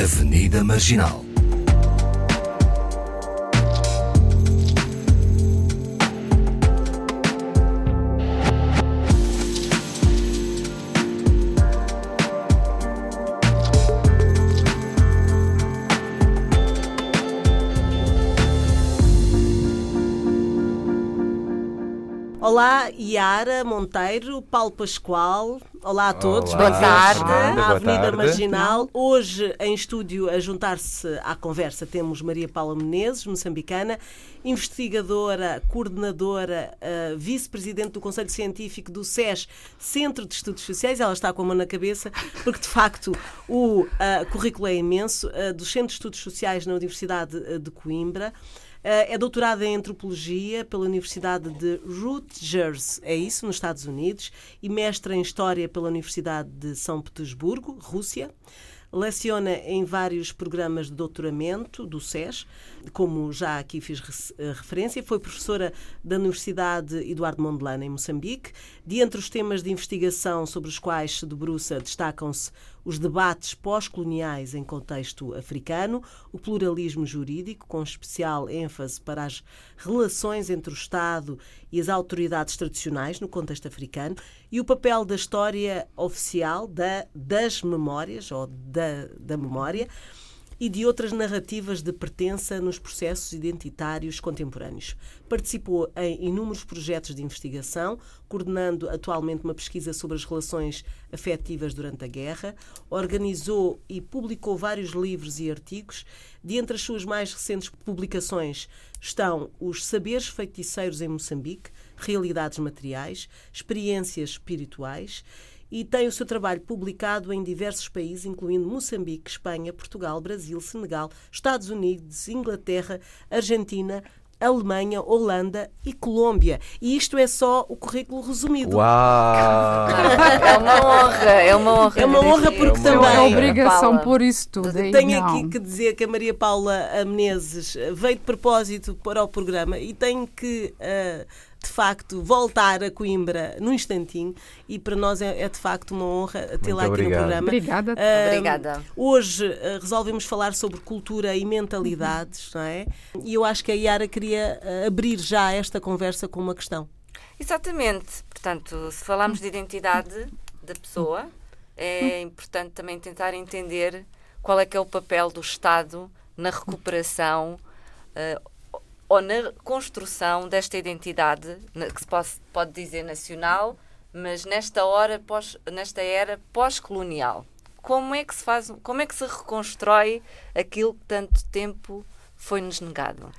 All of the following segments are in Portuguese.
Avenida Marginal. Yara Monteiro, Paulo Pascoal. Olá a todos, Olá, bem-vindos Fernanda, à boa Avenida tarde. Marginal. Hoje, em estúdio, a juntar-se à conversa, temos Maria Paula Menezes, moçambicana, investigadora, coordenadora, eh, vice-presidente do Conselho Científico do SES, Centro de Estudos Sociais. Ela está com a mão na cabeça, porque de facto o eh, currículo é imenso, eh, do Centro de Estudos Sociais na Universidade de Coimbra. Uh, é doutorada em antropologia pela Universidade de Rutgers, é isso, nos Estados Unidos, e mestra em história pela Universidade de São Petersburgo, Rússia. Leciona em vários programas de doutoramento do SES, como já aqui fiz eh, referência. Foi professora da Universidade Eduardo Mondlane, em Moçambique. De entre os temas de investigação sobre os quais se debruça, destacam-se os debates pós-coloniais em contexto africano, o pluralismo jurídico, com especial ênfase para as relações entre o Estado e as autoridades tradicionais no contexto africano, e o papel da história oficial da, das memórias, ou da, da memória, e de outras narrativas de pertença nos processos identitários contemporâneos. Participou em inúmeros projetos de investigação, coordenando atualmente uma pesquisa sobre as relações afetivas durante a guerra, organizou e publicou vários livros e artigos. De entre as suas mais recentes publicações estão Os Saberes Feiticeiros em Moçambique, Realidades Materiais, Experiências Espirituais e tem o seu trabalho publicado em diversos países, incluindo Moçambique, Espanha, Portugal, Brasil, Senegal, Estados Unidos, Inglaterra, Argentina, Alemanha, Holanda e Colômbia. E isto é só o currículo resumido. Uau! É uma honra, é uma honra. É uma honra porque É uma também-. É obrigação Paula. pôr isso tudo. aí Tenho aqui que dizer que a Maria Paula Menezes veio de propósito para o programa e tenho que, eh, de facto, voltar a Coimbra num instantinho e para nós é, é, de facto uma honra tê-la aqui Muito no obrigado. programa. Obrigada. Ah, Obrigada. Hoje eh, resolvemos falar sobre cultura e mentalidades, não é? E eu acho que a Yara queria eh, abrir já esta conversa com uma questão. Exatamente. Portanto, se falarmos de identidade da pessoa, é importante também tentar entender qual é que é o papel do Estado na recuperação eh, ou na construção desta identidade, que se pode, pode dizer nacional, mas nesta hora, pós, nesta era pós-colonial. Como é que se faz, como é que se reconstrói aquilo que tanto tempo foi-nos negado?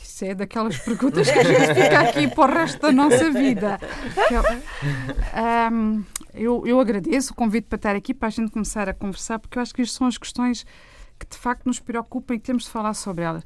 Isso é daquelas perguntas que a gente fica aqui para o resto da nossa vida. Que eu- Ahm, eu, eu agradeço o convite para estar aqui para a gente começar a conversar, porque eu acho que isto são as questões que de facto nos preocupam e que temos de falar sobre elas.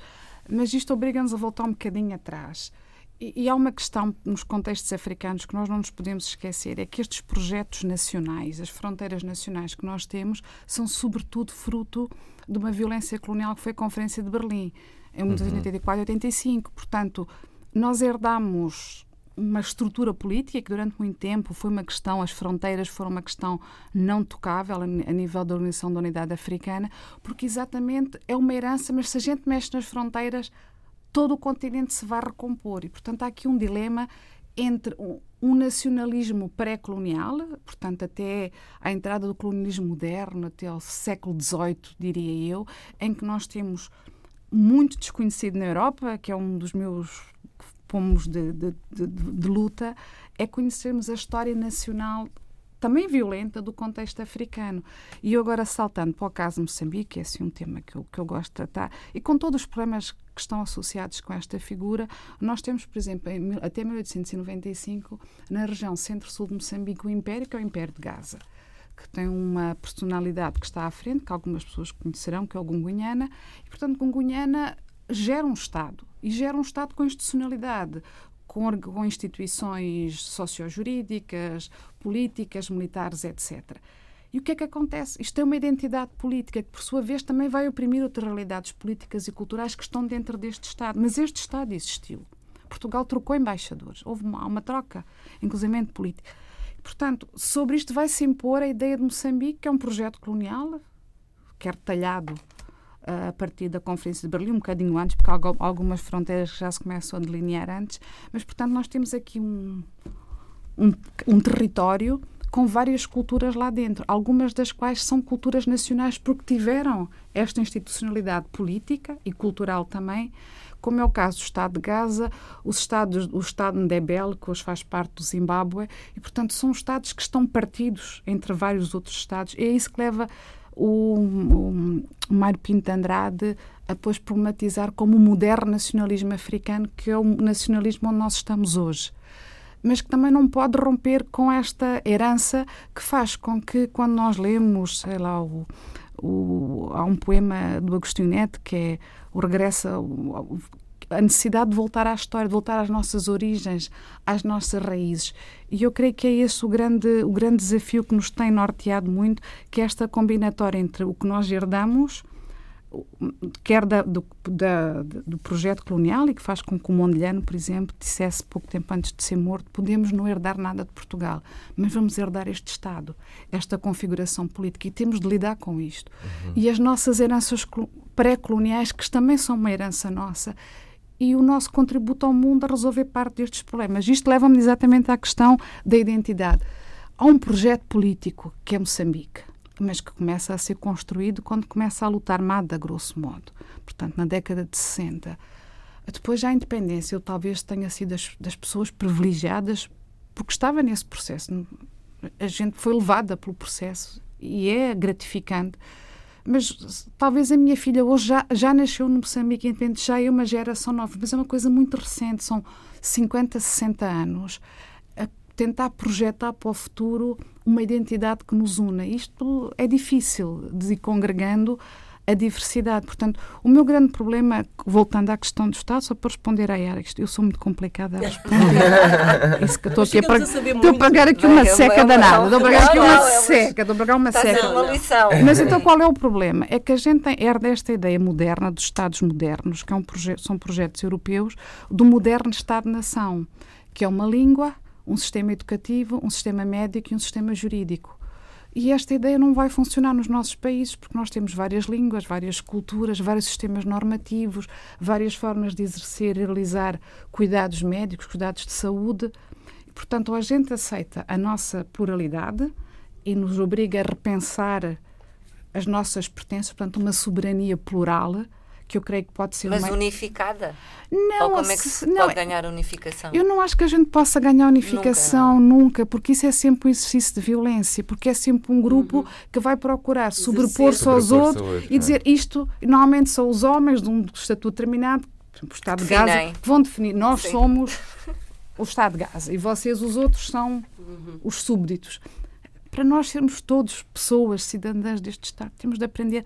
Mas isto obriga-nos a voltar um bocadinho atrás. E, e há uma questão nos contextos africanos que nós não nos podemos esquecer: é que estes projetos nacionais, as fronteiras nacionais que nós temos, são sobretudo fruto de uma violência colonial que foi a Conferência de Berlim, em 1984 e 85. Portanto, nós herdamos uma estrutura política que durante muito tempo foi uma questão, as fronteiras foram uma questão não tocável a a nível da Organização da Unidade Africana, porque exatamente é uma herança, mas se a gente mexe nas fronteiras, todo o continente se vai recompor. E, portanto, há aqui um dilema entre um, nacionalismo pré-colonial, portanto, até à entrada do colonialismo moderno, até ao século XVIII, diria eu, em que nós temos muito desconhecido na Europa, que é um dos meus pomos de, de, de, de- luta, é conhecermos a história nacional também violenta do contexto africano. E eu agora saltando para o caso Moçambique, que é assim um tema que eu, que eu gosto de tratar, e com todos os problemas que estão associados com esta figura, nós temos, por exemplo, em até 1895, na região centro-sul de Moçambique, o Império, que é o Império de Gaza que tem uma personalidade que está à frente, que algumas pessoas conhecerão, que é o Gungunhana, e, portanto, Gungunhana gera um Estado, e gera um Estado com institucionalidade, com, com instituições sociojurídicas, políticas, militares, etc. E o que é que acontece? Isto é uma identidade política que, por sua vez, também vai oprimir outras realidades políticas e culturais que estão dentro deste Estado. Mas este Estado existiu. Portugal trocou embaixadores. Houve uma, uma troca, inclusive política. Portanto, sobre isto vai-se impor a ideia de Moçambique, que é um projeto colonial, quer talhado a partir da Conferência de Berlim, um bocadinho antes, porque há algumas fronteiras já se começam a delinear antes, mas, portanto, nós temos aqui um, um, um território com várias culturas lá dentro, algumas das quais são culturas nacionais porque tiveram esta institucionalidade política e cultural também, como é o caso do Estado de Gaza, os estados, o Estado de Ndebele, que hoje faz parte do Zimbábue, e, portanto, são estados que estão partidos entre vários outros estados. E é isso que leva o, o, o Mário Pinto Andrade depois problematizar como o moderno nacionalismo africano, que é o nacionalismo onde nós estamos hoje. Mas que também não pode romper com esta herança que faz com que, quando nós lemos, sei lá, o, o, há um poema do Agostinho Neto que é o regresso, a necessidade de voltar à história, de voltar às nossas origens, às nossas raízes. E eu creio que é esse o grande, o grande desafio que nos tem norteado muito, que é esta combinatória entre o que nós herdamos quer da, do, da, do projeto colonial e que faz com que o Mondlane, por exemplo, dissesse pouco tempo antes de ser morto, podemos não herdar nada de Portugal, mas vamos herdar este Estado, esta configuração política e temos de lidar com isto. Uhum. E as nossas heranças pré-coloniais, que também são uma herança nossa, e o nosso contributo ao mundo a resolver parte destes problemas. Isto leva-me exatamente à questão da identidade. Há um projeto político que é Moçambique mas que começa a ser construído quando começa a lutar Mada, grosso modo. Portanto, na década de 60. Depois já a independência, eu talvez tenha sido das, das pessoas privilegiadas porque estava nesse processo. A gente foi levada pelo processo e é gratificante. Mas talvez a minha filha hoje já, já nasceu no Moçambique independente, já é uma geração nova, mas é uma coisa muito recente, são 50, 60 anos tentar projetar para o futuro uma identidade que nos una. Isto é difícil de ir congregando a diversidade. Portanto, o meu grande problema, voltando à questão do Estado, só para responder à Yara, eu sou muito complicada a responder. Isso que estou aqui a, pra... estou a pagar aqui uma seca danada. Estou a pagar aqui uma seca. Estou a pagar uma seca. Uma lição. Mas então qual é o problema? É que a gente herda esta ideia moderna dos Estados modernos, que é um projeto, são projetos europeus, do moderno Estado-nação, que é uma língua, um sistema educativo, um sistema médico e um sistema jurídico. E esta ideia não vai funcionar nos nossos países, porque nós temos várias línguas, várias culturas, vários sistemas normativos, várias formas de exercer e realizar cuidados médicos, cuidados de saúde. E, portanto, a gente aceita a nossa pluralidade e nos obriga a repensar as nossas pertences, portanto, uma soberania plural que eu creio que pode ser Mas uma... unificada? Não, Ou como é que se não, pode ganhar unificação? Eu não acho que a gente possa ganhar unificação nunca, nunca porque isso é sempre um exercício de violência, porque é sempre um grupo uhum. que vai procurar sobrepor-se aos outros e é. dizer isto, normalmente são os homens de um estatuto determinado, o Estado de Gaza, que vão definir, nós Sim. somos o Estado de Gaza e vocês, os outros, são uhum. os súbditos. Para nós sermos todos pessoas, cidadãs deste Estado, temos de aprender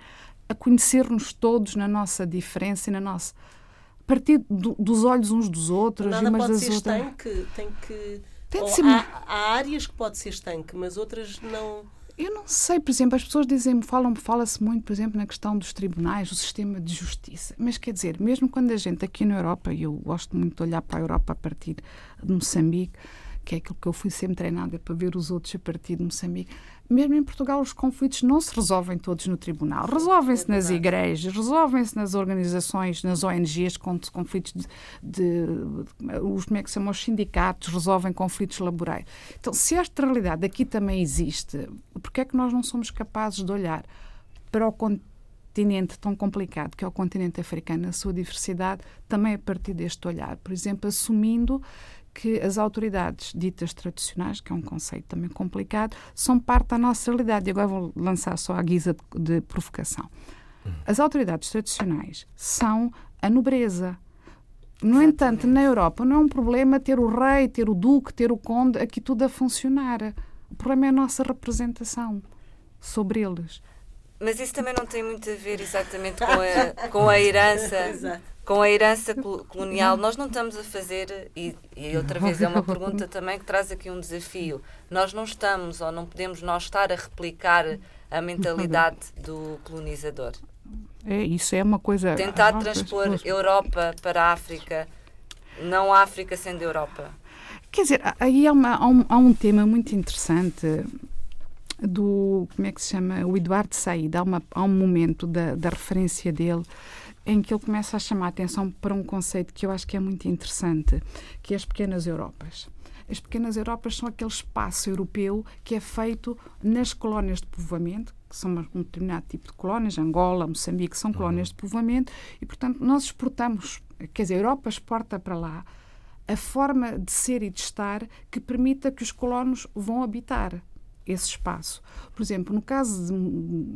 a conhecer-nos todos na nossa diferença e na nossa. a partir do, dos olhos uns dos outros Nada e umas pode das ser outras. Estanque, tem que. Tem de ser... há, há áreas que pode ser estanque, mas outras não. Eu não sei, por exemplo, as pessoas dizem, falam, fala-se muito, por exemplo, na questão dos tribunais, do sistema de justiça. Mas quer dizer, mesmo quando a gente aqui na Europa, e eu gosto muito de olhar para a Europa a partir de Moçambique, que é aquilo que eu fui sempre treinada para ver os outros a partir de Moçambique. Mesmo em Portugal, os conflitos não se resolvem todos no tribunal. Resolvem-se é nas igrejas, resolvem-se nas organizações, nas ONGs, com conflitos de, de, os, como é que se os sindicatos, resolvem conflitos laborais. Então, se esta realidade aqui também existe, por que é que nós não somos capazes de olhar para o continente tão complicado que é o continente africano, na sua diversidade, também a partir deste olhar? Por exemplo, assumindo que as autoridades ditas tradicionais, que é um conceito também complicado, são parte da nossa realidade. E agora vou lançar só a guisa de, de provocação. As autoridades tradicionais são a nobreza. No Exatamente. entanto, na Europa não é um problema ter o rei, ter o duque, ter o conde, aqui tudo a funcionar. O problema é a nossa representação sobre eles. Mas isso também não tem muito a ver exatamente com a, com a herança com a herança colonial, nós não estamos a fazer, e, e, outra vez é uma pergunta também que traz aqui um desafio, nós não estamos ou não podemos nós estar a replicar a mentalidade do colonizador. É, isso é uma coisa... Tentar transpor Europa para a África, não a África sendo Europa. Quer dizer, aí há, uma, há, um, há um tema muito interessante do. Como é que se chama? O Eduardo Said. Há, uma, há um momento da, da referência dele em que ele começa a chamar a atenção para um conceito que eu acho que é muito interessante, que é as pequenas Europas. As pequenas Europas são aquele espaço europeu que é feito nas colónias de povoamento, que são um determinado tipo de colónias, Angola, Moçambique, são colónias de povoamento, e, portanto, nós exportamos, quer dizer, a Europa exporta para lá a forma de ser e de estar que permita que os colonos vão habitar esse espaço. Por exemplo, no caso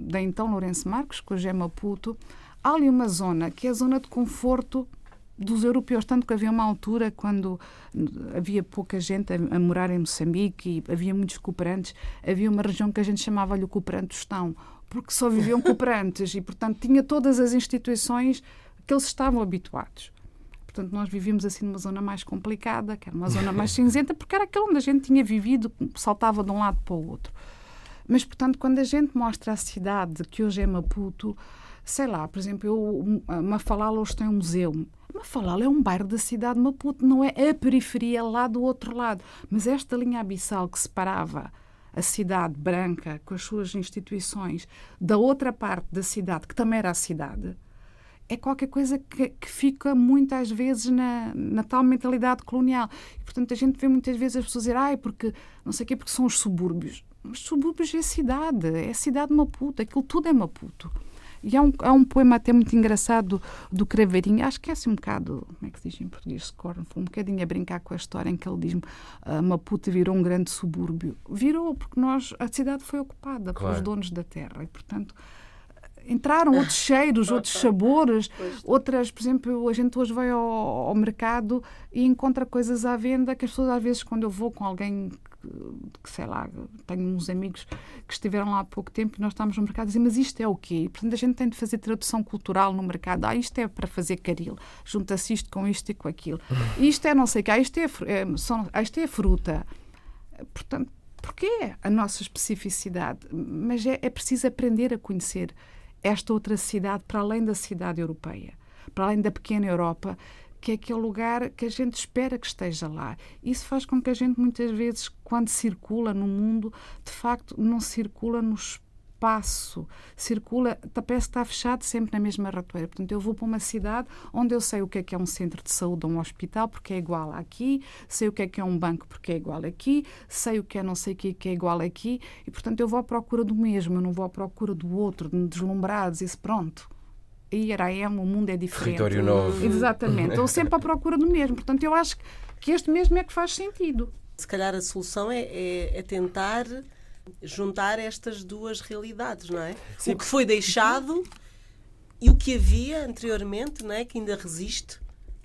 da então Lourenço Marques, com hoje é Maputo, há ali uma zona que é a zona de conforto dos europeus, tanto que havia uma altura quando havia pouca gente a, a, morar em Moçambique e havia muitos cooperantes, havia uma região que a gente chamava-lhe o cooperante Tostão, porque só viviam cooperantes e, portanto, tinha todas as instituições que eles estavam habituados. Portanto, nós vivíamos assim numa zona mais complicada, que era uma zona mais cinzenta, porque era aquela onde a gente tinha vivido, saltava de um lado para o outro. Mas, portanto, quando a gente mostra a cidade que hoje é Maputo, sei lá, por exemplo, eu, Mafalala hoje tem um museu. Mafalala é um bairro da cidade de Maputo, não é a periferia lá do outro lado. Mas esta linha abissal que separava a cidade branca com as suas instituições da outra parte da cidade, que também era a cidade, é qualquer coisa que, que, fica muitas vezes na, na tal mentalidade colonial. E, portanto, a gente vê muitas vezes as pessoas dizer, ai, porque não sei o quê, porque são os subúrbios. Os subúrbios é cidade, é a cidade de Maputo, aquilo tudo é Maputo. E há um, há um poema até muito engraçado do, do Craveirinho, acho que é assim um bocado, como é que se diz em português, Scorn, um bocadinho a brincar com a história em que ele diz-me uh, Maputo virou um grande subúrbio. Virou, porque nós, a cidade foi ocupada claro. pelos donos da terra e, portanto, entraram outros cheiros, outros sabores, outras, por exemplo, a gente hoje vai ao, ao, mercado e encontra coisas à venda que as pessoas às vezes quando eu vou com alguém que sei lá, tenho uns amigos que estiveram lá há pouco tempo e nós estamos no mercado e dizem, mas isto é o quê? Portanto, a gente tem de fazer tradução cultural no mercado. Ah, isto é para fazer caril. Junta-se isto com isto e com aquilo. Isto é não sei o que. Ah, isto é, é, são, ah, isto é fruta. Portanto, porquê a nossa especificidade? Mas é, é preciso aprender a conhecer esta outra cidade para além da cidade europeia, para além da pequena Europa que é aquele lugar que a gente espera que esteja lá. Isso faz com que a gente, muitas vezes, quando circula no mundo, de facto, não circula no espaço, circula, parece que está fechado sempre na mesma ratoeira. Portanto, eu vou para uma cidade onde eu sei o que é que é um centro de saúde ou um hospital, porque é igual aqui, sei o que é que é um banco, porque é igual aqui, sei o que é não sei o que, que é igual aqui, e portanto eu vou à procura do mesmo, eu não vou à procura do outro, de deslumbrados, isso pronto. IRAM, o mundo é diferente. Território novo. Exatamente. Estou sempre à procura do mesmo. Portanto, eu acho que este mesmo é que faz sentido. Se calhar a solução é, é, é tentar juntar estas duas realidades, não é? Sim. O que foi deixado e o que havia anteriormente, não é? Que ainda resiste.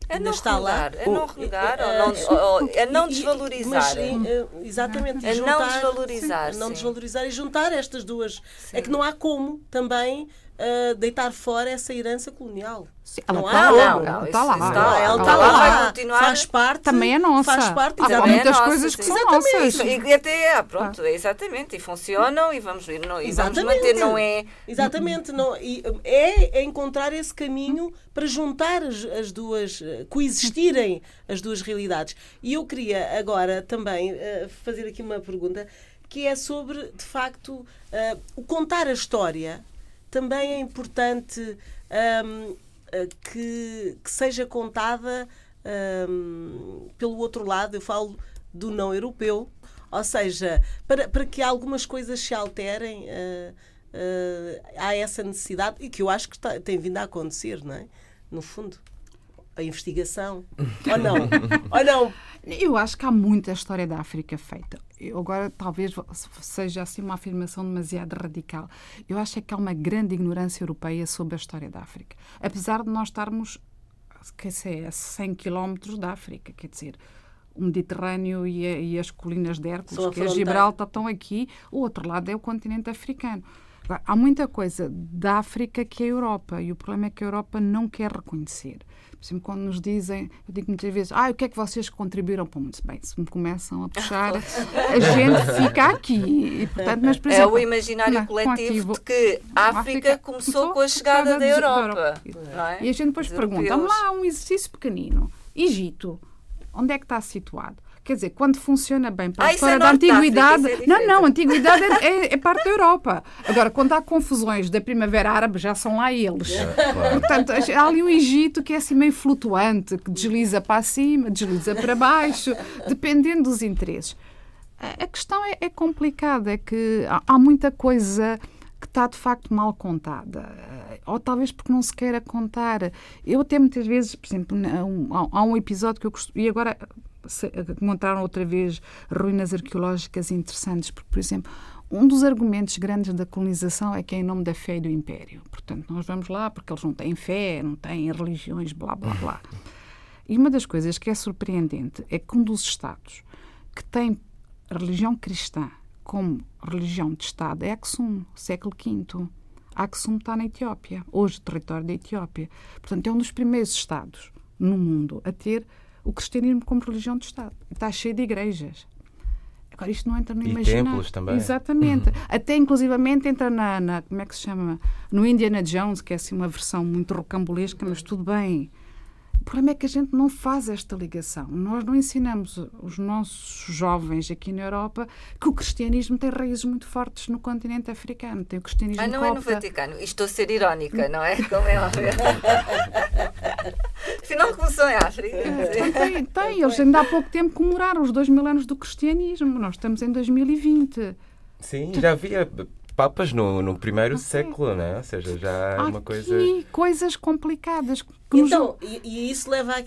É não está renegar, lá. É não renegar, é, ou não, é não desvalorizar. Mas, eh, exatamente. É juntar, não desvalorizar. Sim, não desvalorizar e juntar estas duas. Sim. É que não há como também uh, deitar fora essa herança colonial. Sim, ela não está lá. Não, não, está lá. Está, ela está lá. Vai continuar. Faz parte. Também é nossa. Faz parte. Há muitas é nossa, coisas que sim. são nossas. E até, ah, pronto, é exatamente. E funcionam e vamos, e vamos manter. Não é... Exatamente. Não, e é, é encontrar esse caminho para juntar as, as, duas, coexistirem as duas realidades. E eu queria agora também uh, fazer aqui uma pergunta que é sobre, de facto, uh, o contar a história também é importante um, eh, que, que, seja contada um, pelo outro lado, eu falo do não europeu, ou seja, para, para que algumas coisas se alterem, uh, uh, há essa necessidade, e que eu acho que está, tem vindo a acontecer, não é? No fundo a investigação. Ou não? Ou não? Eu acho que há muita história da África feita. Agora talvez seja assim uma afirmação demasiado radical. Eu acho é que há uma grande ignorância europeia sobre a história da África. Apesar de nós estarmos quer dizer, a 100 quilómetros da África, quer dizer, o Mediterrâneo e, a, e as colinas de Hércules, que é Gibraltar, estão aqui, o outro lado é o continente africano. Agora, há muita coisa da África que é a Europa e o problema é que a Europa não quer reconhecer. Por exemplo, quando nos dizem, eu digo muitas vezes, ah, o que é que vocês contribuíram para o mundo? Bem, se me começam a puxar, a gente fica aqui. E, portanto, mas, por exemplo, é o imaginário não, coletivo de que a África, África começou, com a chegada da Europa. É? E a gente depois pergunta, vamos lá, um exercício pequenino. Egito, onde é que está situado? Quer dizer, quando funciona bem para a Ah, é história da de África, antiguidade. é não, não, a antiguidade é, é- é parte da Europa. Agora, quando há confusões da Primavera Árabe, já são lá eles. Claro. Portanto, há ali o Egito que é assim meio flutuante, que desliza para cima, desliza para baixo, dependendo dos interesses. A a questão é, é complicada, é que há, há muita coisa que está de facto mal contada. Ou talvez porque não se queira contar. Eu até muitas vezes, por exemplo, na- um- há há um episódio que eu costumo. E agora se- encontraram outra vez ruínas arqueológicas interessantes, porque, por exemplo, um dos argumentos grandes da colonização é que é em nome da fé e do império. Portanto, nós vamos lá porque eles não têm fé, não têm religiões, blá, blá, blá. E uma das coisas que é surpreendente é que um dos Estados que tem religião cristã como religião de Estado é Aksum, século V. Aksum está na Etiópia, hoje território da Etiópia. Portanto, é um dos primeiros Estados no mundo a ter o cristianismo como religião de Estado. Está cheio de igrejas. Agora, isto não entra no E imaginário. templos também. Exatamente. Até, inclusivamente, entra na, na- Como é que se chama? No Indiana Jones, que é assim uma versão muito rocambolesca, mas tudo bem. O problema é que a gente não faz esta ligação. Nós não ensinamos os nossos jovens aqui na Europa que o cristianismo tem raízes muito fortes no continente africano. Tem o cristianismo Ah, não é no copta. Vaticano. E estou a ser irónica, não é? Como é óbvio. Começou em África. Então, tem, tem. Eles ainda há pouco tempo comemoraram os dois mil anos do cristianismo. Nós estamos em 2020. Sim, já havia papas no, no primeiro século, né? Ou seja, já é Há uma coisa. aqui coisas complicadas. que nos- Então, e, e isso leva à-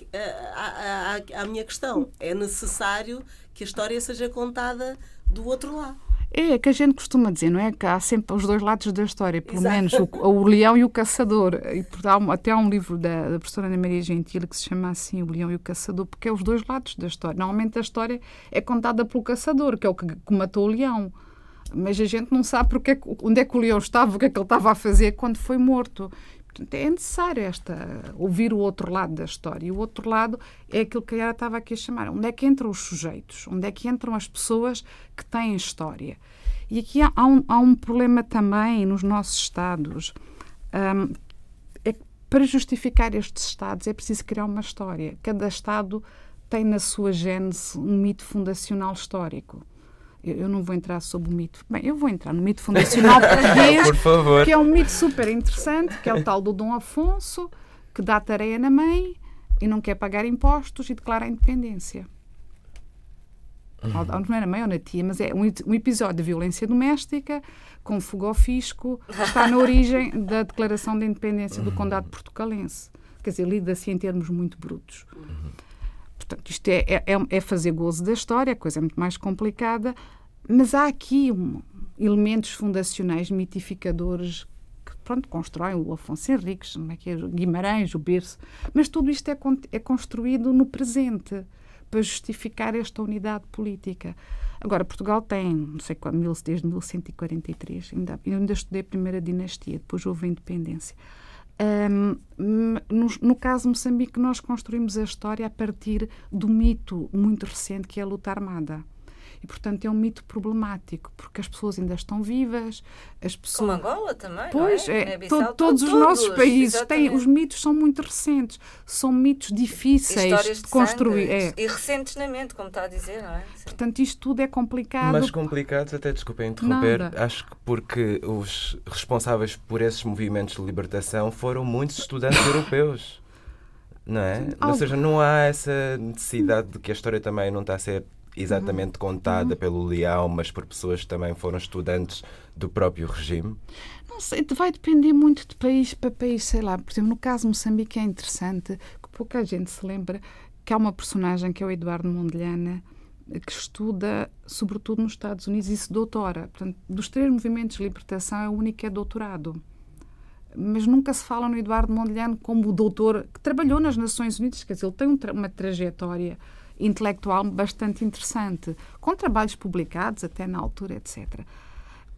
à- à- à minha questão. É necessário que a história seja contada do outro lado. É que a gente costuma dizer, não é? Que há sempre os dois lados da história, pelo Exato. menos o, o leão e o caçador. E até há um livro da, da professora Ana Maria Gentili que se chama assim O Leão e o Caçador, porque é os dois lados da história. Normalmente a história é contada pelo caçador, que é o que, que matou o leão. Mas a gente não sabe porque é onde é que o leão estava, o que é que ele estava a fazer quando foi morto. Portanto, é necessário esta, ouvir o outro lado da história. E o outro lado é aquilo que a Yara estava aqui a chamar. Onde é que entram os sujeitos? Onde é que entram as pessoas que têm história? E aqui há, há um, há um problema também nos nossos Estados. Hum, é que para justificar estes Estados é preciso criar uma história. Cada Estado tem na sua gênese um mito fundacional histórico. Eu, eu não vou entrar sobre o mito. Bem, eu vou entrar no mito fundacional português, Por favor. que é um mito super interessante, que é o tal do Dom Afonso, que dá tareia na mãe e não quer pagar impostos e declara a independência. Ou Não é na mãe ou na tia, mas é um, um episódio de violência doméstica com fuga ao fisco, que está na origem da declaração de independência do Condado Portucalense. Quer dizer, lida-se em termos muito brutos. Portanto, isto é, é, é- é fazer gozo da história, a coisa é muito mais complicada, mas há aqui um- elementos fundacionais, mitificadores, que pronto, constroem o Afonso Henriques, é é, o Guimarães, o berço, mas tudo isto é, é construído no presente para justificar esta unidade política. Agora, Portugal tem, não sei quando, desde 1143, ainda, eu ainda estudei a primeira dinastia, depois houve a independência. Ahm, m- no, no caso Moçambique, nós construímos a história a partir do mito muito recente que é a luta armada. E, portanto, é um mito problemático, porque as pessoas ainda estão vivas, as Como pessoas. Angola também, Pois, não é? é, to- todos os todos, nossos países têm. exatamente. Os mitos são muito recentes, são mitos difíceis Histórias de de construir. É. E recentes na mente, como está a dizer, não é? Sim. Portanto, isto tudo é complicado. Mas complicados, até desculpem interromper, Nada. acho que porque os responsáveis por esses movimentos de libertação foram muitos estudantes europeus. Não é? Ou seja, não há essa necessidade de que a história também não está a ser. Exatamente contada pelo Leão, mas por pessoas que também foram estudantes do próprio regime. Não sei, vai depender muito de país para país, sei lá. Por exemplo, no caso de Moçambique é interessante que pouca gente se lembra que há uma personagem que é o Eduardo Mondlane que estuda sobretudo nos Estados Unidos e se doutora. Portanto, dos três movimentos de libertação é o único que é doutorado. Mas nunca se fala no Eduardo Mondlane como o doutor que trabalhou nas Nações Unidas, quer dizer, ele tem um uma trajetória intelectual bastante interessante, com trabalhos publicados até na altura, etc.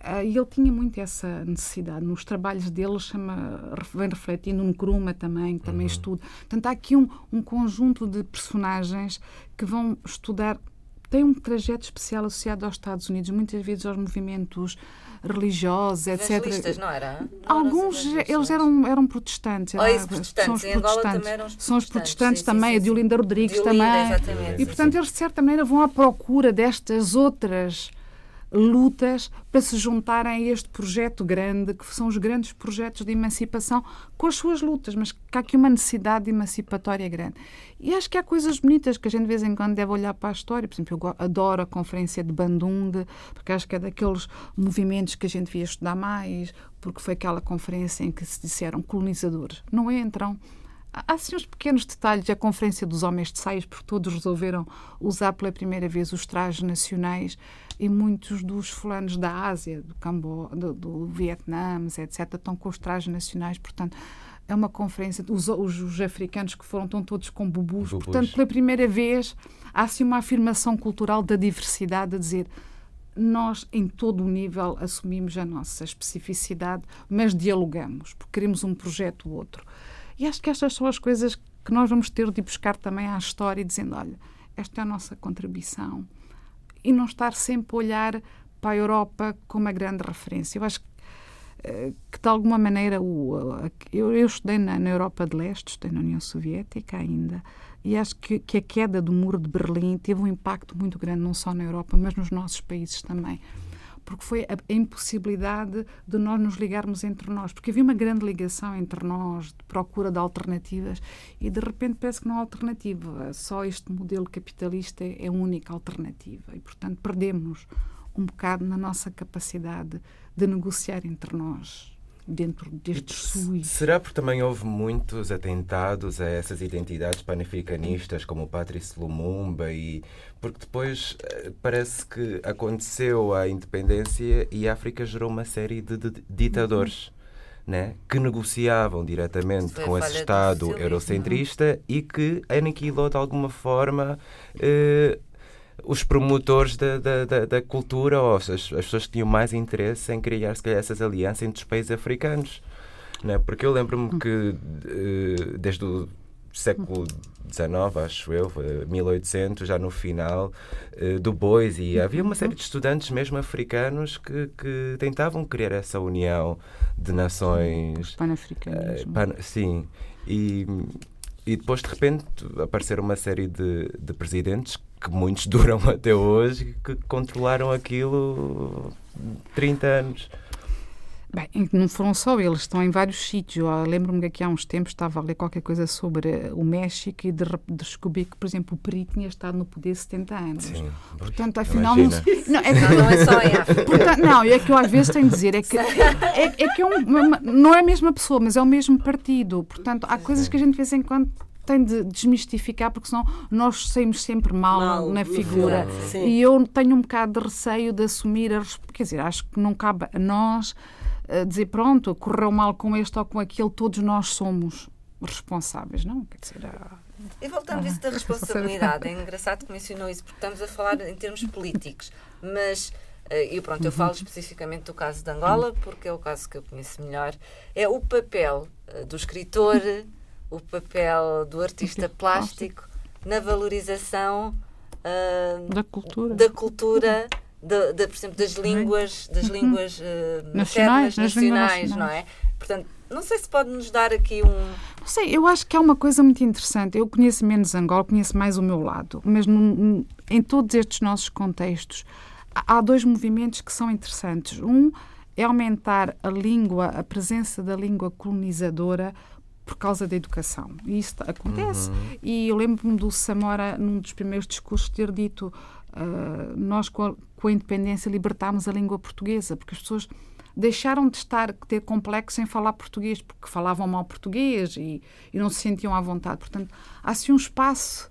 Ah, E ele tinha muito essa necessidade. Nos trabalhos dele, chama, vem refletindo no Nkrumah também, que também estuda. Portanto, há aqui um, um conjunto de personagens que vão estudar. Tem um trajeto especial associado aos Estados Unidos, muitas vezes aos movimentos religiosos, etc. Evangelistas, não era? Não Alguns, eram eles eram, eram protestantes. Oh, era- isso, protestantes. São os protestantes. também eram os São os protestantes, sim, também, sim, a. Diolinda Rodrigues Diolinda, também. exatamente, E, portanto, eles, de certa maneira, vão à procura destas outras lutas para se juntarem a este projeto grande, que são os grandes projetos de emancipação, com as suas lutas, mas que há aqui uma necessidade emancipatória grande. E acho que há coisas bonitas que a gente de vez em quando deve olhar para a história. Por exemplo, eu adoro a conferência de Bandung, porque acho que é daqueles movimentos que a gente devia estudar mais, porque foi aquela conferência em que se disseram colonizadores. Não entram. Há assim uns pequenos detalhes, a conferência dos homens de saias, porque todos resolveram usar pela primeira vez os trajes nacionais e muitos dos fulanos da Ásia, do Cambo, do, do Vietnã, etc., estão com os trajes nacionais, portanto é uma conferência, os, os, os africanos que foram estão todos com bubus, Bubus. portanto pela primeira vez há assim uma afirmação cultural da diversidade a dizer nós, em todo o nível, assumimos a nossa especificidade, mas dialogamos, porque queremos um projeto ou outro. E acho que estas são as coisas que nós vamos ter de buscar também à história, dizendo: olha, esta é a nossa contribuição. E não estar sempre a olhar para a Europa como a grande referência. Eu acho que, eh, que de alguma maneira, o, eu, eu estudei na, na Europa de Leste, estudei na União Soviética ainda, e acho que, que a queda do muro de Berlim teve um impacto muito grande, não só na Europa, mas nos nossos países também. Porque foi a, a impossibilidade de nós nos ligarmos entre nós. Porque havia uma grande ligação entre nós, de procura de alternativas, e de repente parece que não há alternativa. Só este modelo capitalista é a única alternativa. E, portanto, perdemos um bocado na nossa capacidade de negociar entre nós, dentro destes SUIs. Será porque também houve muitos atentados a essas identidades panafricanistas, como o Patrice Lumumba, e porque depois eh, parece que aconteceu a independência e a África gerou uma série de, de ditadores. Né, que negociavam diretamente Foi a com esse Estado socialismo. eurocentrista e que aniquilou de alguma forma eh, os promotores da, da, da, da cultura ou as, as pessoas que tinham mais interesse em criar se calhar, essas alianças entre os países africanos. Né? Porque eu lembro-me que eh, desde o século XIX, acho eu, eh, 1800, já no final, eh, do Bois, e havia uma série de estudantes mesmo africanos que, que tentavam criar essa união de nações eh, Panafricanismo. pan- sim. E, e depois, de repente, apareceram uma série de, de presidentes que muitos duram até hoje que controlaram aquilo 30 anos. Bem, não foram só eles, estão em vários sítios. Lembro-me que aqui há uns tempos estava a ler qualquer coisa sobre eh, o México e de descobri que, por exemplo, o PRI tinha estado no poder 70 anos. Sim. Portanto, afinal, não, não, é que- Não, não é só. Portanto, não, é que eu às vezes tenho de dizer, é que, é, é que é um- não é a mesma pessoa, mas é o mesmo partido. Portanto, há coisas que a gente de vez em quando tem de desmistificar, porque senão nós saímos sempre mal, Mal, na figura. final. E eu tenho um bocado de receio de assumir a Quer dizer, acho que não cabe a nós eh, dizer, pronto, correu mal com este ou com aquele, todos nós somos responsáveis, não? Quer dizer, ah, E voltando a isso da responsabilidade, é engraçado que mencionou isso, porque estamos a falar em termos políticos, mas, eh, e pronto, eu falo especificamente do caso de Angola, porque é o caso que eu conheço melhor, é o papel eh, do escritor, o papel do artista plástico na valorização ah, da cultura. da cultura, da, por exemplo, das línguas, das línguas eh, Nacionais, maternas, línguas nacionais, não é? Portanto, não sei se pode nos dar aqui um. Não sei, eu acho que há uma coisa muito interessante. Eu conheço menos Angola, conheço mais o meu lado, mas num- em todos estes nossos contextos há dois movimentos que são interessantes. Um é aumentar a língua, a presença da língua colonizadora por causa da educação. E isso acontece. E eu lembro-me do Samora, num dos primeiros discursos, ter dito: ah, nós, com a, com a independência, libertámos a língua portuguesa, porque as pessoas deixaram de estar ter complexo em falar português porque falavam mal português e, e não se sentiam à vontade. Portanto, há assim um espaço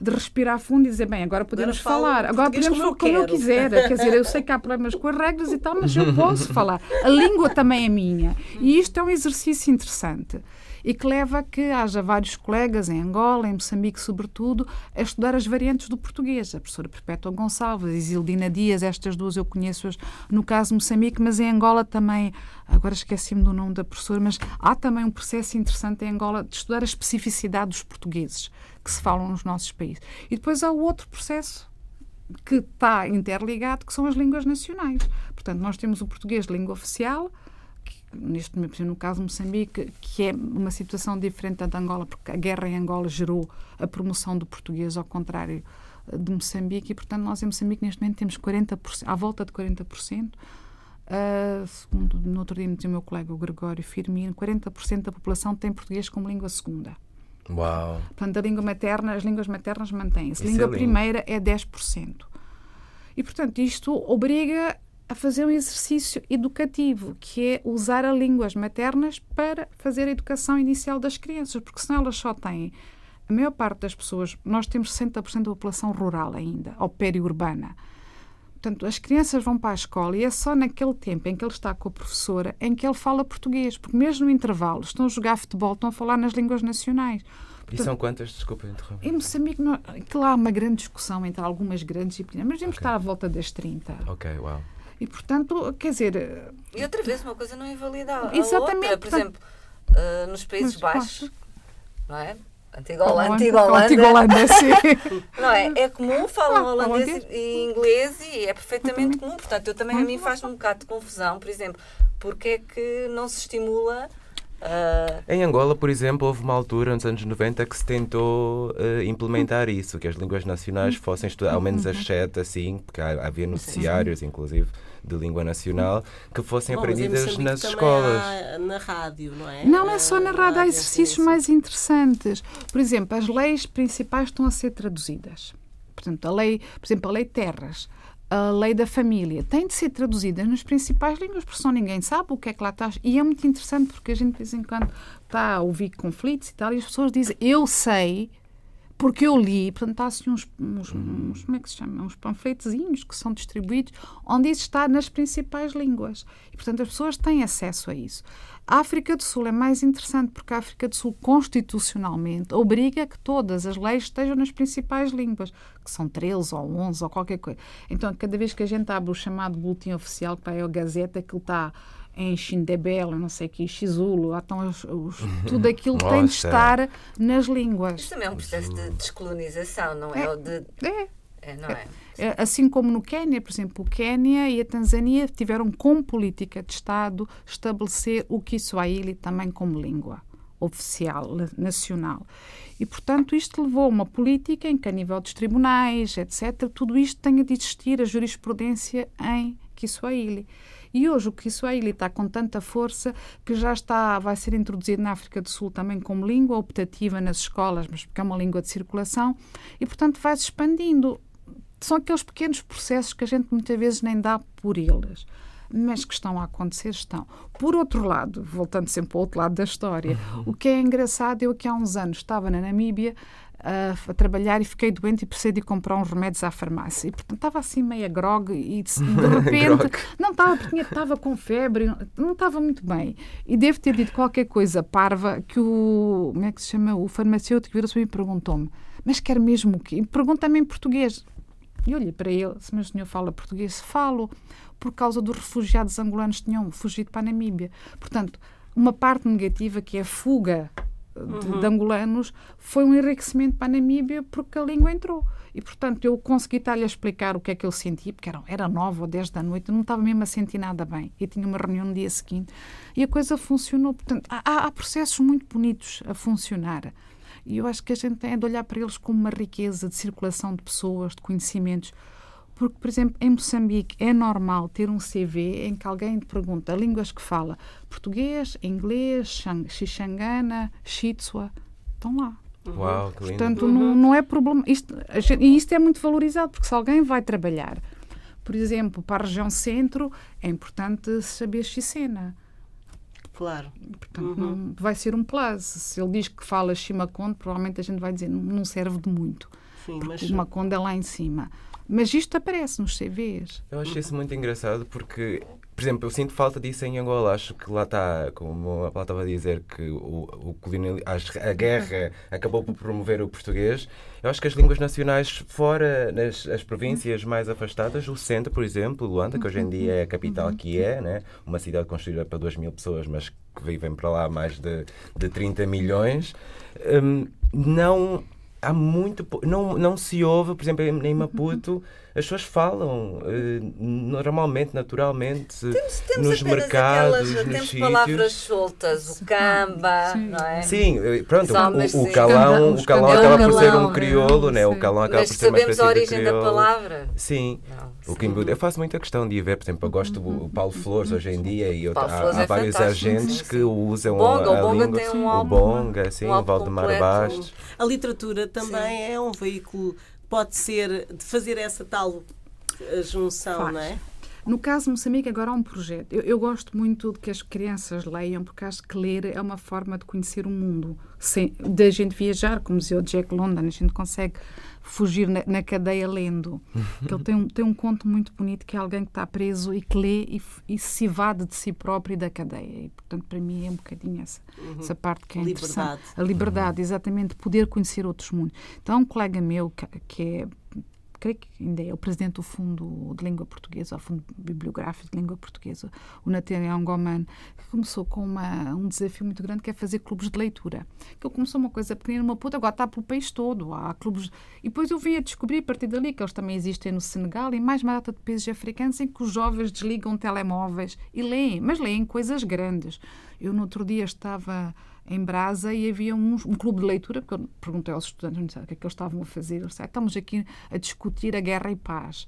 de respirar fundo e dizer, bem, agora podemos falar, agora podemos como falar eu como eu quiser. Quer dizer, eu sei que há problemas com as regras e tal, mas eu posso falar. A língua também é minha. E isto é um exercício interessante e que leva a que haja vários colegas em Angola, em Moçambique, sobretudo, a estudar as variantes do português. A professora Perpétua Gonçalves, Isildina Dias, estas duas eu conheço-as no caso Moçambique, mas em Angola também, agora esqueci-me do nome da professora, mas há também um processo interessante em Angola de estudar a especificidade dos portugueses que se falam nos nossos países. E depois há o outro processo que está interligado, que são as línguas nacionais. Portanto, nós temos o português de língua oficial, neste momento, no caso de Moçambique, que é uma situação diferente da de Angola, porque a guerra em Angola gerou a promoção do português, ao contrário de Moçambique, e, portanto, nós em Moçambique, neste momento, temos 40%, à volta de 40%. Uh, segundo no outro dia me dizia o meu colega o Gregório Firmino, 40% da população tem português como língua segunda. Uau! Portanto, a língua materna, as línguas maternas mantêm-se. Isso Língua é primeira é 10%. E, portanto, isto obriga a fazer um exercício educativo, que é usar as línguas maternas para fazer a educação inicial das crianças, porque senão elas só têm. A maior parte das pessoas, nós temos 60% da população rural ainda, ou periurbana. Portanto, as crianças vão para a escola e é só naquele tempo em que ele está com a professora em que ele fala português, porque mesmo no intervalo estão a jogar futebol, estão a falar nas línguas nacionais. E são quantas? Desculpa interromper. Em Moçambique, não, aquilo há uma grande discussão entre algumas grandes e pequenas, mas devemos Ok. estar à volta das 30. Ok, uau. E, portanto, quer dizer, E outra vez, uma coisa não invalida a Exatamente, outra. Por portanto- exemplo, uh, nos Países Baixos, não é? Antiga Holanda- Holanda, antiga Holanda, Antiga Holanda, sim. não é? É comum, falam Ah, holandês holandês. e inglês e é perfeitamente comum. Portanto, eu também, a mim faz-me um bocado de confusão, por exemplo, porque é que não se estimula uh, Em Angola, por exemplo, houve uma altura, nos anos 90, que se tentou eh, implementar isso, que as línguas nacionais fossem estudadas, ao menos as sete, assim, porque havia noticiários, inclusive, de língua nacional, que fossem Bom, aprendidas nas escolas. há na rádio, não é? Não é só na rádio, há exercícios mais interessantes. Por exemplo, as leis principais estão a ser traduzidas. Portanto, a lei, por exemplo, a lei terras, a lei da família, tem de ser traduzida nas principais línguas, porque senão ninguém sabe o que é que lá está. E é muito interessante porque a gente de vez em quando está a ouvir conflitos e tal, e as pessoas dizem, eu sei, porque eu li, portanto, está assim uns, uns, uns- como é que se chama? Uns panfletozinhos que são distribuídos, onde isso está nas principais línguas. E, portanto, as pessoas têm acesso a isso. A África do Sul é mais interessante porque a África do Sul, constitucionalmente, obriga que todas as leis estejam nas principais línguas, que são 13 ou 11 ou qualquer coisa. Então, cada vez que a gente abre o chamado boletim oficial, que vai ao Gazeta, aquilo está em Xindebele, não sei o que, Xizulu, lá estão os- os- tudo aquilo tem de Nossa. estar nas línguas. Isto também é um processo de descolonização, não é? Ou de, É, é, não é? É, Assim como no Quénia, por exemplo, o Quénia e a Tanzânia tiveram como política de Estado estabelecer o Kiswahili também como língua oficial, nacional. E, portanto, isto levou a uma política em que, a nível dos tribunais, etc., tudo isto tenha de existir a jurisprudência em Kiswahili. E hoje o Kiswahili está com tanta força que já está, vai ser introduzido na África do Sul também como língua optativa nas escolas, mas porque é uma língua de circulação, e, portanto, vai-se expandindo são aqueles pequenos processos que a gente muitas vezes nem dá por eles, mas que estão a acontecer, estão. Por outro lado, voltando sempre ao outro lado da história, o que é engraçado, eu que há uns anos estava na Namíbia ah, a trabalhar e fiquei doente e precisei de comprar uns remédios à farmácia. E, portanto, estava assim meia grog e de, de repente... Não estava, porque estava com febre, não- estava muito bem. E devo ter dito qualquer coisa parva que o... Como é que se chama? O farmacêutico virou-se e perguntou-me mas quer mesmo o quê? Pergunta-me em português. E olhei para ele, se meu senhor fala português, falo, por causa dos refugiados angolanos que tinham fugido para a Namíbia. Portanto, uma parte negativa, que é a fuga de, de angolanos, foi um enriquecimento para a Namíbia porque a língua entrou. E, portanto, eu consegui estar-lhe a explicar o que é que eu sentia, porque era, era nove ou dez da noite, não estava mesmo a sentir nada bem. E tinha uma reunião no dia seguinte. E a coisa funcionou. Portanto, há- há processos muito bonitos a funcionar. E eu acho que a gente tem de olhar para eles como uma riqueza de circulação de pessoas, de conhecimentos. Porque, por exemplo, em Moçambique é normal ter um CV em que alguém te pergunta línguas que fala português, inglês, xang- xixangana, xitsua. Estão lá. Uau, que lindo. Portanto, não, não é problema. Isto, e isto é muito valorizado, porque se alguém vai trabalhar, por exemplo, para a região centro, é importante saber xicena. Claro. Portanto, não, vai ser um plus. Se ele diz que fala Chimaconde, provavelmente a gente vai dizer não, não serve de muito. Sim, mas Porque o Maconde é lá em cima. Mas isto aparece nos CVs. Eu acho isso muito engraçado porque, por exemplo, eu sinto falta disso em Angola. Acho que lá está, como a Paula estava a dizer, que o, o colonial, a guerra acabou por promover o português. Eu acho que as línguas nacionais fora, nas as províncias mais afastadas, o centro, por exemplo, Luanda, que hoje em dia é a capital que é, né? uma cidade construída para 2 mil pessoas, mas que vivem para lá mais de, de 30 milhões, hum, não há muito. Não, não se ouve, por exemplo, em Maputo as pessoas falam uh, normalmente, naturalmente, temos, temos nos mercados, aquelas, nos temos sítios. palavras soltas, o camba, Sim. não é? Sim, eh, pronto, o, o calão, o calão acaba por ser um crioulo, né? o calão acaba Mas por ser uma sabemos espécie a de origem da palavra. Sim. Não, O Kimbu, eu faço muita questão de ir ver, por exemplo, eu gosto do Paulo Flores hoje em dia e eu- há, há é vários agentes sim, que usam O Bonga, a, o Bonga língua. tem um o álbum- Bonga, sim, um o Valdemar completo. Bastos. A literatura também é um veículo, pode ser, de fazer essa tal eh, junção, Faz. não é? No caso de Moçambique, agora há um projeto. Eu, eu gosto muito de que as crianças leiam, porque acho que ler é uma forma de conhecer o mundo. Sem, de a gente viajar, como dizia o Jack London, a gente consegue fugir na, na cadeia lendo. Que ele tem um, tem um conto muito bonito que é alguém que está preso e que lê e, e se evade de si próprio e da cadeia. E, portanto, para mim é um bocadinho essa, essa parte que é Liberdade. interessante. A liberdade, exatamente, poder conhecer outros mundos. Então, há um colega meu que, que é creio que ainda é o presidente do Fundo de Língua Portuguesa, o Fundo Bibliográfico de Língua Portuguesa, o Nathaniel Goman, que começou com uma, um desafio muito grande que é fazer clubes de leitura. Que ele começou uma coisa pequena numa puta, agora está pelo país todo. Há clubes. E depois eu vim a descobrir a partir dali que eles também existem no Senegal e mais uma data de países africanos em que os jovens desligam telemóveis e leem, mas leem coisas grandes. Eu no outro dia estava em Brasa e havia um, um clube de leitura, porque eu perguntei aos estudantes não o que é que eles estavam a fazer. Eles disseram, estamos aqui a discutir a guerra e paz.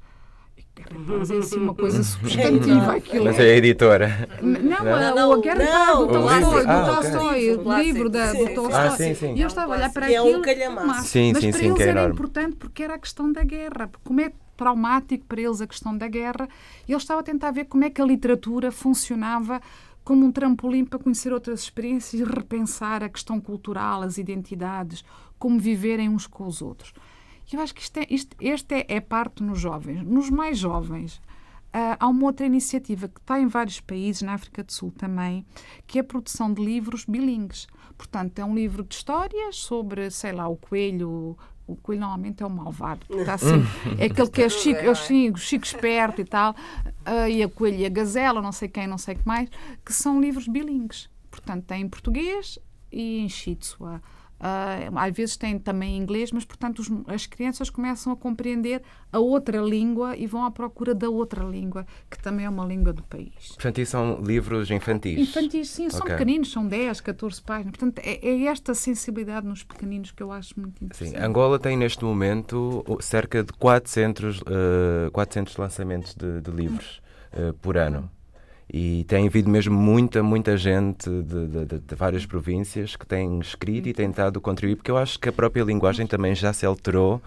E guerra e paz é assim uma coisa substantiva. Aquilo Mas é- é a editora. N- Não, a, Não, a Guerra e Paz não, do o Tolstói, do Ah. Tolstói, o livro da, do Tolstói. Ah, sim, sim. E eu estava a olhar para Que é um aquilo. calhamaço. mas Sim, mas sim, para sim, eles que é era enorme. importante porque era a questão da guerra. Como é traumático para eles a questão da guerra. E eu estava a tentar ver como é que a literatura funcionava como um trampolim para conhecer outras experiências e repensar a questão cultural, as identidades, como viverem uns com os outros. Eu acho que isto é, isto, este é, é parte nos jovens. Nos mais jovens, ah, há uma outra iniciativa que está em vários países, na África do Sul também, que é a produção de livros bilingues. Portanto, é um livro de histórias sobre, sei lá, o coelho. O coelho normalmente é o malvado, porque está assim, é aquele que é Chico, é o Chico, Chico esperto e tal, ah, e a coelho e a gazela, não sei quem, não sei o que mais, que são livros bilingues. Portanto, tem em português e em Shitsua. Ah, às vezes tem também inglês, mas portanto os- as crianças começam a compreender a outra língua e vão à procura da outra língua, que também é uma língua do país. Portanto, isso são livros infantis. Infantis, sim, são Ok. pequeninos, são 10, 14 páginas. Portanto, é, é esta sensibilidade nos pequeninos que eu acho muito interessante. Sim, Angola tem neste momento cerca de 400, eh, 400 lançamentos de, de livros eh, por ano. E tem havido mesmo muita, muita gente de, de- de- várias províncias que tem escrito e tentado contribuir, porque eu acho que a própria linguagem também já se alterou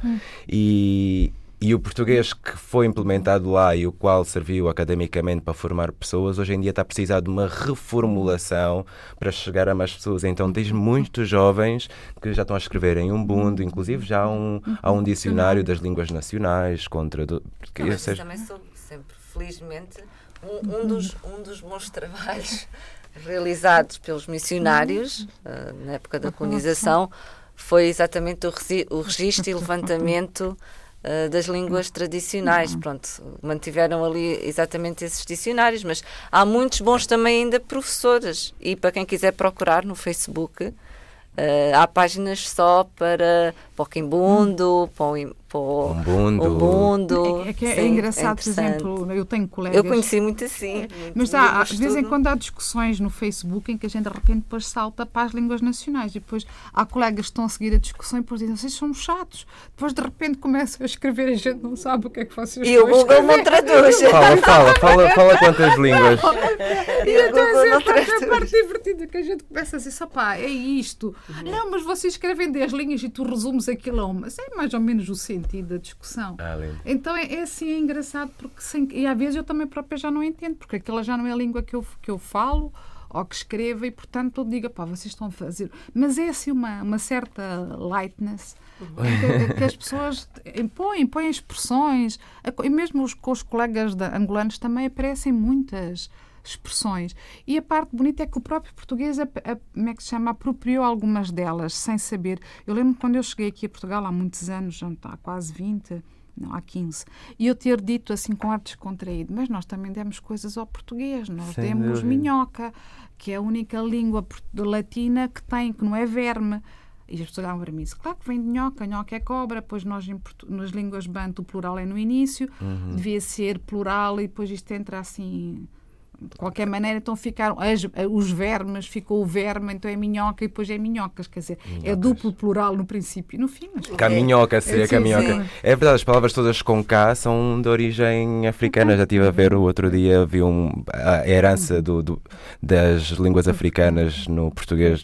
e, e o português que foi implementado lá e o qual serviu academicamente para formar pessoas, hoje em dia está a precisar de uma reformulação para chegar a mais pessoas. Então tens muitos jovens que já estão a escrever em Ubuntu, inclusive já há um, há um dicionário das línguas nacionais contra... Do, Não, mas seja, também sou sempre, felizmente, um, um dos, um dos bons trabalhos realizados pelos missionários ah, na época da colonização foi exatamente o, o registro e levantamento ah, das línguas tradicionais. Pronto, mantiveram ali exatamente esses dicionários, mas há muitos bons também ainda professores. E para quem quiser procurar no Facebook, ah, há páginas só para, para o Quimbundo, para o, o Umbundo. Umbundo. É, é que é, Sim, engraçado, por exemplo, eu tenho colegas. Eu conheci muito assim. Mas muito há, mesmo de vez em quando há discussões no Facebook em que a gente de repente depois salta para as línguas nacionais e depois há colegas que estão a seguir a discussão e depois dizem vocês são chatos. Depois de repente começam a escrever e a gente não sabe o que é que vocês E o Google não traduz. Fala, fala, fala, fala quantas línguas. E o então é a parte- a traduz. parte divertida que a gente começa a dizer, só pá, é isto. Não, mas vocês escrevem 10 linhas e tu resumes aquilo a uma. Mas é mais ou menos o sentido da discussão. Ah. Então é, é assim, é engraçado, porque sem, e às vezes eu também própria já não entendo, porque aquela já não é a língua que eu, que eu falo ou que escrevo e portanto eu digo, pá, vocês estão a fazer. Mas é assim uma, uma certa lightness que, que as pessoas impõem, impõem expressões, e mesmo os, com os colegas angolanos também aparecem muitas expressões. E a parte bonita é que o próprio português, ap- ap- como é que se chama, apropriou algumas delas sem saber. Eu lembro quando eu cheguei aqui a Portugal há muitos anos, já há quase 20, não, há 15, e eu ter dito assim com ar descontraído, mas nós também demos coisas ao português, nós Sem demos dúvida. minhoca, que é a única língua latina que tem, que não é verme. E as pessoas olhavam para mim e claro que vem de nhoca, nhoca é cobra, depois nós nas línguas banto o plural é no início, devia ser plural e depois isto entra assim de qualquer maneira, então ficaram as- os vermes, ficou o verme, então é minhoca e depois é minhocas, quer dizer, é Minhocas. duplo plural no princípio e no fim. Mas, Caminhoca, sim, É, sim, caminhoca. sim. É verdade, as palavras todas com K são de origem africana. Já estive a ver o outro dia, vi um, a herança do, do- das línguas africanas no português,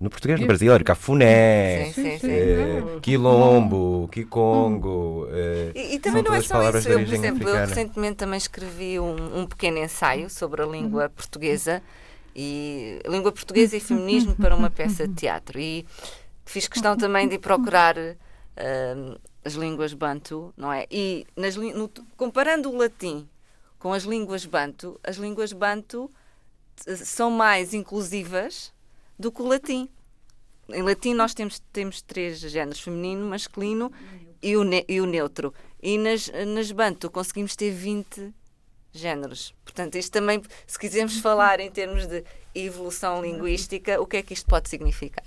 no português do Brasil, era cafuné, Sim, sim, sim. eh, quilombo, kikongo. eh, E, e também não é só palavras isso. de Eu, por origem exemplo, eu africana. recentemente também escrevi um, um pequeno ensaio sobre a língua portuguesa e a língua portuguesa e feminismo para uma peça de teatro. E fiz questão também de ir procurar ahm, as línguas bantu, não é? E nas, no- comparando o latim com as línguas bantu, as línguas bantu eh, são mais inclusivas do que o latim. Em latim nós temos, temos três géneros, feminino, masculino e o, ne- e o neutro. E nas, nas bantu conseguimos ter 20 géneros. Portanto, isto também, se quisermos falar em termos de evolução linguística, o que é que isto pode significar?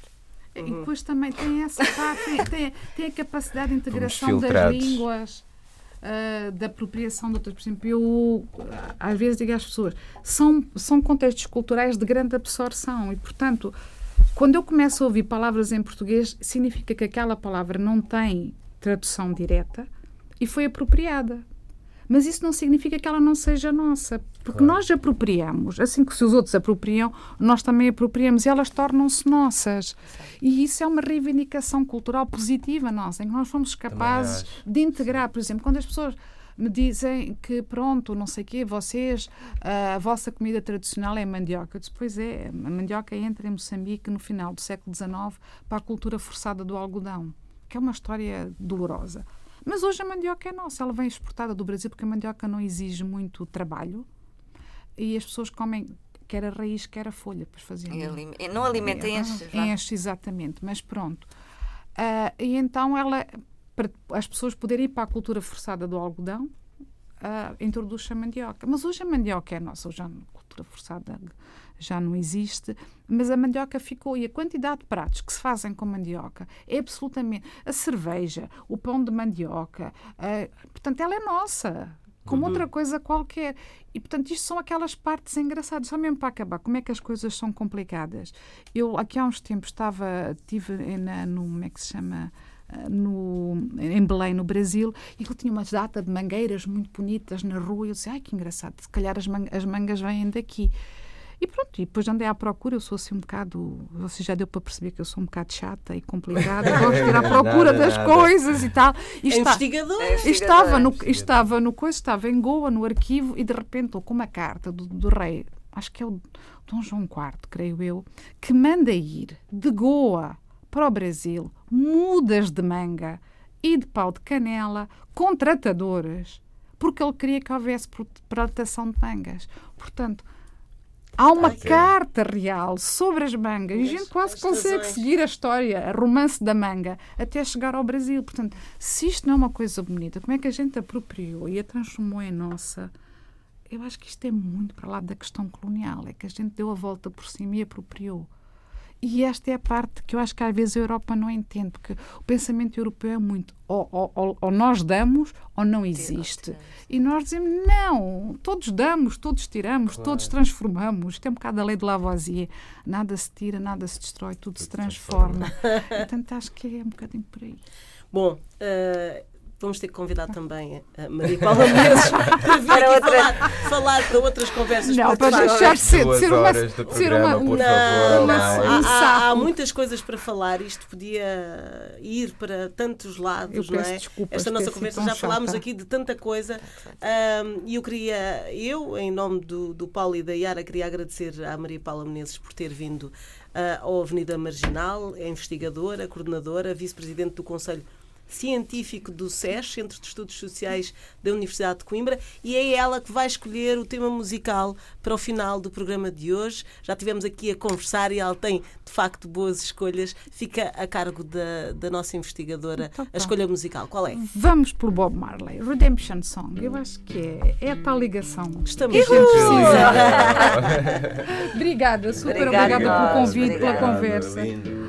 E depois também tem essa parte, tem, tem, a capacidade de integração das línguas, ah, da apropriação de outras. Por exemplo, eu ah, às vezes digo às pessoas, são, são contextos culturais de grande absorção e, portanto, quando eu começo a ouvir palavras em português, significa que aquela palavra não tem tradução direta e foi apropriada. Mas isso não significa que ela não seja nossa, porque nós apropriamos, assim que se os outros apropriam, nós também apropriamos e elas tornam-se nossas. E isso é uma reivindicação cultural positiva nossa, em que nós fomos capazes de integrar, por exemplo, quando as pessoas me dizem que pronto, não sei o quê, vocês, a vossa comida tradicional é mandioca. Eu disse, pois é, a mandioca entra em Moçambique no final do século XIX para a cultura forçada do algodão, que é uma história dolorosa. Mas hoje a mandioca é nossa, ela vem exportada do Brasil porque a mandioca não exige muito trabalho e as pessoas comem quer a raiz, quer a folha, faziam. Alim- e não alimenta, enche. Enche, exatamente, mas pronto. Ah, e então ela, para as pessoas poderem ir para a cultura forçada do algodão, ah, introduz a mandioca. Mas hoje a mandioca é nossa, hoje forçada já não existe, mas a mandioca ficou e a quantidade de pratos que se fazem com mandioca é absolutamente a cerveja, o pão de mandioca, portanto ela é nossa. Como outra coisa qualquer. E, portanto, isto são aquelas partes engraçadas. Só mesmo para acabar, como é que as coisas são complicadas. Eu, aqui há uns tempos, estava, estive na, no, como é que se chama? No, em Belém, no Brasil, e ele tinha uma data de mangueiras muito bonitas na rua. E eu disse: Ai, que engraçado, se calhar as, man- as mangas vêm daqui. E pronto, e depois andei à procura. Eu sou assim um bocado. Você já deu para perceber que eu sou um bocado chata e complicada. Gosto de ir à procura Nada, das nada. coisas e tal. E É está- investigador. É. estava no, estava no coisa, estava em Goa, no arquivo, e de repente estou com uma carta do, do rei, acho que é o Dom João IV, creio eu, que manda ir de Goa para o Brasil mudas de manga e de pau de canela com tratadoras, porque ele queria que houvesse plantação de mangas. Portanto, há uma carta real sobre as mangas e a gente quase as consegue razões. seguir a história, a romance da manga, até chegar ao Brasil. Portanto, se isto não é uma coisa bonita, como é que a gente apropriou e a transformou em nossa? Eu acho que isto é muito para lá da questão colonial, é que a gente deu a volta por cima e apropriou. E esta é a parte que eu acho que às vezes a Europa não entende, porque o pensamento europeu é muito ou, ou- ou- nós damos ou não existe. E nós dizemos não, todos damos, todos tiramos, todos transformamos. Isto é um bocado a lei de Lavoisier. Nada se tira, nada se destrói, tudo, se transforma. Portanto, acho que é um bocadinho por aí. Bom, eh, vamos ter que convidar também a Maria Paula Menezes para vir Para aqui outra- falar, falar para outras conversas. Não, para deixar de ser, uma. ser uma Não, favor, não, há, Um há- muitas coisas para falar. Isto podia ir para tantos lados, Eu não é? desculpas Esta nossa conversa já falámos chata. aqui de tanta coisa. E eu queria, eu, em nome do, do Paulo e da Yara, queria agradecer à Maria Paula Menezes por ter vindo ah, ao Avenida Marginal, é investigadora, coordenadora, vice-presidente do Conselho científico do SES, Centro de Estudos Sociais da Universidade de Coimbra, e é ela que vai escolher o tema musical para o final do programa de hoje. Já tivemos aqui a conversar e ela tem, de facto, boas escolhas. Fica a cargo da, da nossa investigadora Então tá. a escolha musical. Qual é? Vamos por Bob Marley, Redemption Song. Eu acho que é, é a tal ligação. Estamos que precisa. Obrigada, super Obrigada obrigada pelo convite, pela obrigada. conversa. Lindo.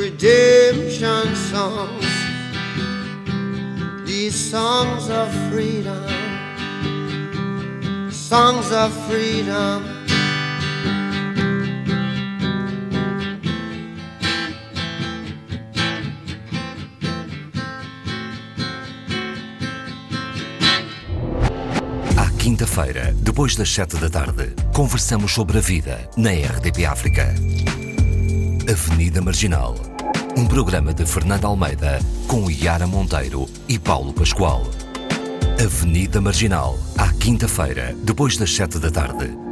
redemption songs. These songs of freedom, songs of freedom. Quinta-feira, depois das sete da tarde, conversamos sobre a vida na RDP África. Avenida Marginal. Um programa de Fernando Almeida com Yara Monteiro e Paulo Pascoal. Avenida Marginal. À quinta-feira, depois das sete da tarde.